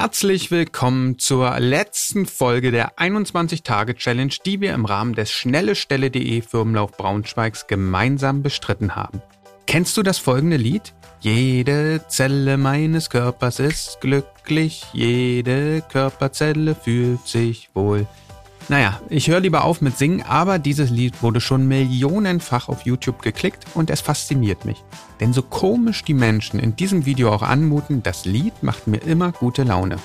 Herzlich willkommen zur letzten Folge der 21-Tage-Challenge, die wir im Rahmen des schnellestelle.de Firmenlauf Braunschweigs gemeinsam bestritten haben. Kennst du das folgende Lied? Jede Zelle meines Körpers ist glücklich, jede Körperzelle fühlt sich wohl. Naja, ich höre lieber auf mit Singen, aber dieses Lied wurde schon millionenfach auf YouTube geklickt und es fasziniert mich. Denn so komisch die Menschen in diesem Video auch anmuten, das Lied macht mir immer gute Laune.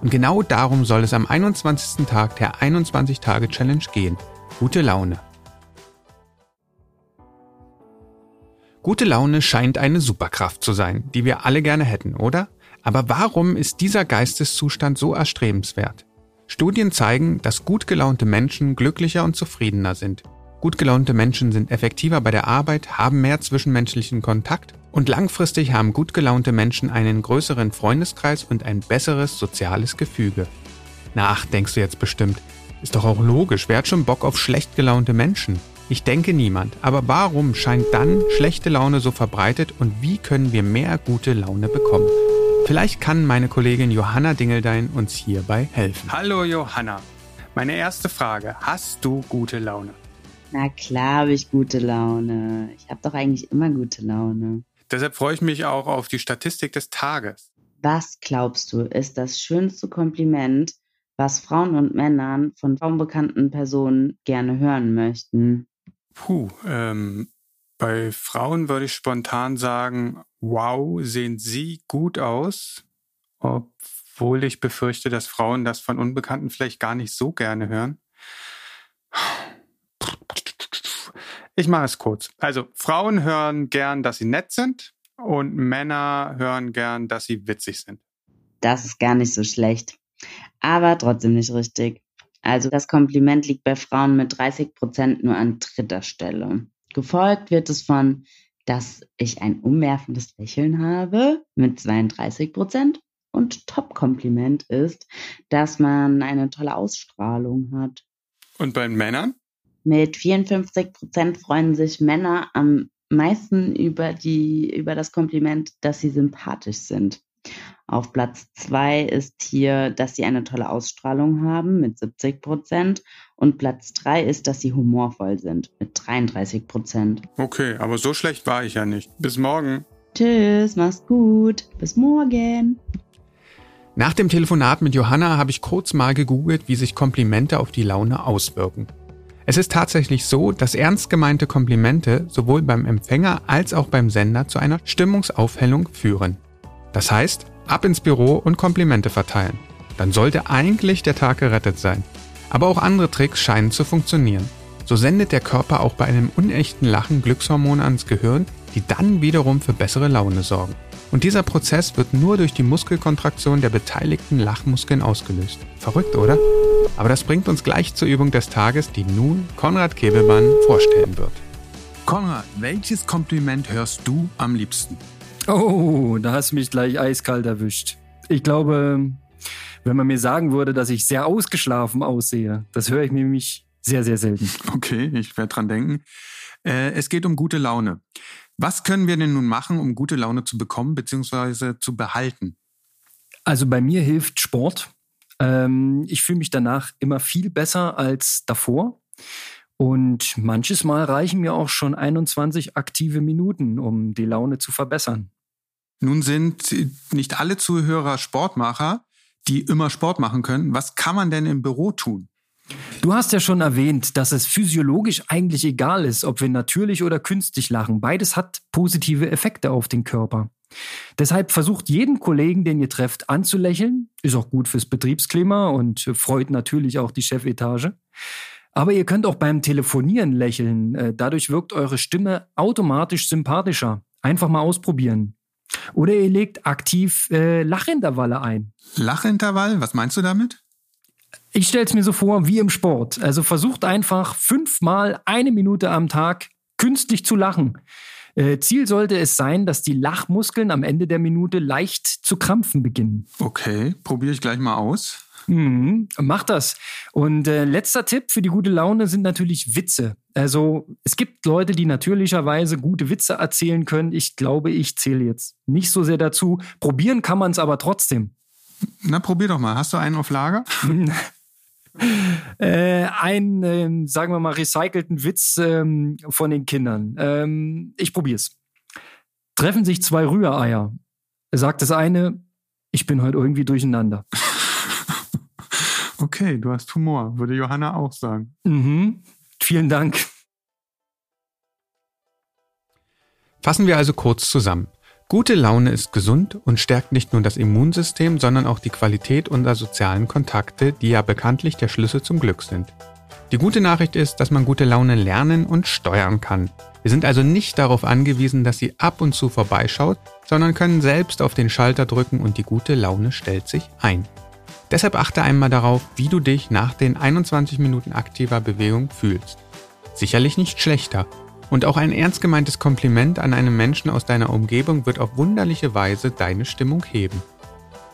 Und genau darum soll es am 21. Tag der 21-Tage-Challenge gehen. Gute Laune. Gute Laune scheint eine Superkraft zu sein, die wir alle gerne hätten, oder? Aber warum ist dieser Geisteszustand so erstrebenswert? Studien zeigen, dass gut gelaunte Menschen glücklicher und zufriedener sind. Gut gelaunte Menschen sind effektiver bei der Arbeit, haben mehr zwischenmenschlichen Kontakt und langfristig haben gut gelaunte Menschen einen größeren Freundeskreis und ein besseres soziales Gefüge. Na ach, denkst du jetzt bestimmt. Ist doch auch logisch, wer hat schon Bock auf schlecht gelaunte Menschen? Ich denke niemand. Aber warum scheint dann schlechte Laune so verbreitet und wie können wir mehr gute Laune bekommen? Vielleicht kann meine Kollegin Johanna Dingeldein uns hierbei helfen. Hallo Johanna. Meine erste Frage. Hast du gute Laune? Na klar habe ich gute Laune. Ich habe doch eigentlich immer gute Laune. Deshalb freue ich mich auch auf die Statistik des Tages. Was glaubst du, ist das schönste Kompliment, was Frauen und Männern von bekannten Personen gerne hören möchten? Puh, ähm, bei Frauen würde ich spontan sagen, wow, sehen sie gut aus, obwohl ich befürchte, dass Frauen das von Unbekannten vielleicht gar nicht so gerne hören. Ich mache es kurz. Also Frauen hören gern, dass sie nett sind und Männer hören gern, dass sie witzig sind. Das ist gar nicht so schlecht, aber trotzdem nicht richtig. Also das Kompliment liegt bei Frauen mit 30 Prozent nur an dritter Stelle. Gefolgt wird es von, dass ich ein umwerfendes Lächeln habe mit 32 Prozent. Und Top-Kompliment ist, dass man eine tolle Ausstrahlung hat. Und bei Männern? Mit 54 Prozent freuen sich Männer am meisten über die, über das Kompliment, dass sie sympathisch sind. Auf Platz zwei ist hier, dass sie eine tolle Ausstrahlung haben mit 70 Prozent. Und Platz drei ist, dass sie humorvoll sind mit 33 Prozent. Okay, aber so schlecht war ich ja nicht. Bis morgen. Tschüss, mach's gut. Bis morgen. Nach dem Telefonat mit Johanna habe ich kurz mal gegoogelt, wie sich Komplimente auf die Laune auswirken. Es ist tatsächlich so, dass ernst gemeinte Komplimente sowohl beim Empfänger als auch beim Sender zu einer Stimmungsaufhellung führen. Das heißt, ab ins Büro und Komplimente verteilen. Dann sollte eigentlich der Tag gerettet sein. Aber auch andere Tricks scheinen zu funktionieren. So sendet der Körper auch bei einem unechten Lachen Glückshormone ans Gehirn, die dann wiederum für bessere Laune sorgen. Und dieser Prozess wird nur durch die Muskelkontraktion der beteiligten Lachmuskeln ausgelöst. Verrückt, oder? Aber das bringt uns gleich zur Übung des Tages, die nun Konrad Kebelmann vorstellen wird. Konrad, welches Kompliment hörst du am liebsten? Oh, da hast du mich gleich eiskalt erwischt. Ich glaube, wenn man mir sagen würde, dass ich sehr ausgeschlafen aussehe, das höre ich mir nämlich sehr, sehr selten. Okay, ich werde dran denken. Äh, es geht um gute Laune. Was können wir denn nun machen, um gute Laune zu bekommen bzw. zu behalten? Also bei mir hilft Sport. Ähm, ich fühle mich danach immer viel besser als davor. Und manches Mal reichen mir auch schon 21 aktive Minuten, um die Laune zu verbessern. Nun sind nicht alle Zuhörer Sportmacher, die immer Sport machen können. Was kann man denn im Büro tun? Du hast ja schon erwähnt, dass es physiologisch eigentlich egal ist, ob wir natürlich oder künstlich lachen. Beides hat positive Effekte auf den Körper. Deshalb versucht jeden Kollegen, den ihr trefft, anzulächeln. Ist auch gut fürs Betriebsklima und freut natürlich auch die Chefetage. Aber ihr könnt auch beim Telefonieren lächeln. Äh, dadurch wirkt eure Stimme automatisch sympathischer. Einfach mal ausprobieren. Oder ihr legt aktiv äh, Lachintervalle ein. Lachintervall? Was meinst du damit? Ich stelle es mir so vor wie im Sport. Also versucht einfach fünfmal eine Minute am Tag künstlich zu lachen. Äh, Ziel sollte es sein, dass die Lachmuskeln am Ende der Minute leicht zu krampfen beginnen. Okay, probiere ich gleich mal aus. Mhm, mach das. Und äh, letzter Tipp für die gute Laune sind natürlich Witze. Also es gibt Leute, die natürlicherweise gute Witze erzählen können. Ich glaube, ich zähle jetzt nicht so sehr dazu. Probieren kann man es aber trotzdem. Na, probier doch mal. Hast du einen auf Lager? äh, einen, äh, sagen wir mal, recycelten Witz ähm, von den Kindern. Ähm, ich probier's. Treffen sich zwei Rühreier. Sagt das eine, ich bin heute irgendwie durcheinander. Okay, du hast Humor, würde Johanna auch sagen. Mhm. Vielen Dank. Fassen wir also kurz zusammen. Gute Laune ist gesund und stärkt nicht nur das Immunsystem, sondern auch die Qualität unserer sozialen Kontakte, die ja bekanntlich der Schlüssel zum Glück sind. Die gute Nachricht ist, dass man gute Laune lernen und steuern kann. Wir sind also nicht darauf angewiesen, dass sie ab und zu vorbeischaut, sondern können selbst auf den Schalter drücken und die gute Laune stellt sich ein. Deshalb achte einmal darauf, wie du dich nach den 21 Minuten aktiver Bewegung fühlst. Sicherlich nicht schlechter, und auch ein ernst gemeintes Kompliment an einen Menschen aus deiner Umgebung wird auf wunderliche Weise deine Stimmung heben.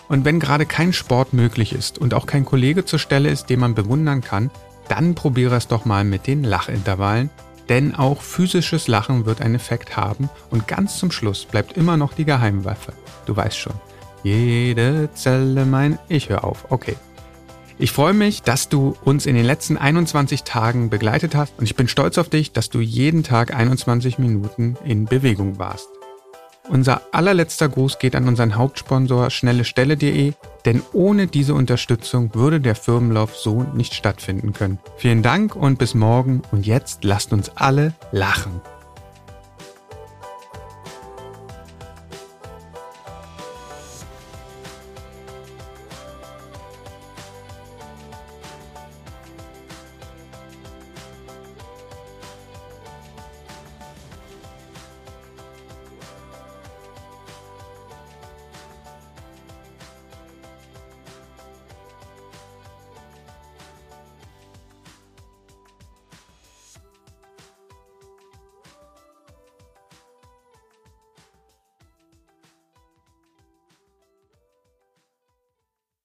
Und wenn gerade kein Sport möglich ist und auch kein Kollege zur Stelle ist, den man bewundern kann, dann probiere es doch mal mit den Lachintervallen, denn auch physisches Lachen wird einen Effekt haben und ganz zum Schluss bleibt immer noch die Geheimwaffe. Du weißt schon. Jede Zelle mein Ich hör auf. Okay. Ich freue mich, dass du uns in den letzten 21 Tagen begleitet hast und ich bin stolz auf dich, dass du jeden Tag 21 Minuten in Bewegung warst. Unser allerletzter Gruß geht an unseren Hauptsponsor schnellestelle.de, denn ohne diese Unterstützung würde der Firmenlauf so nicht stattfinden können. Vielen Dank und bis morgen und jetzt lasst uns alle lachen.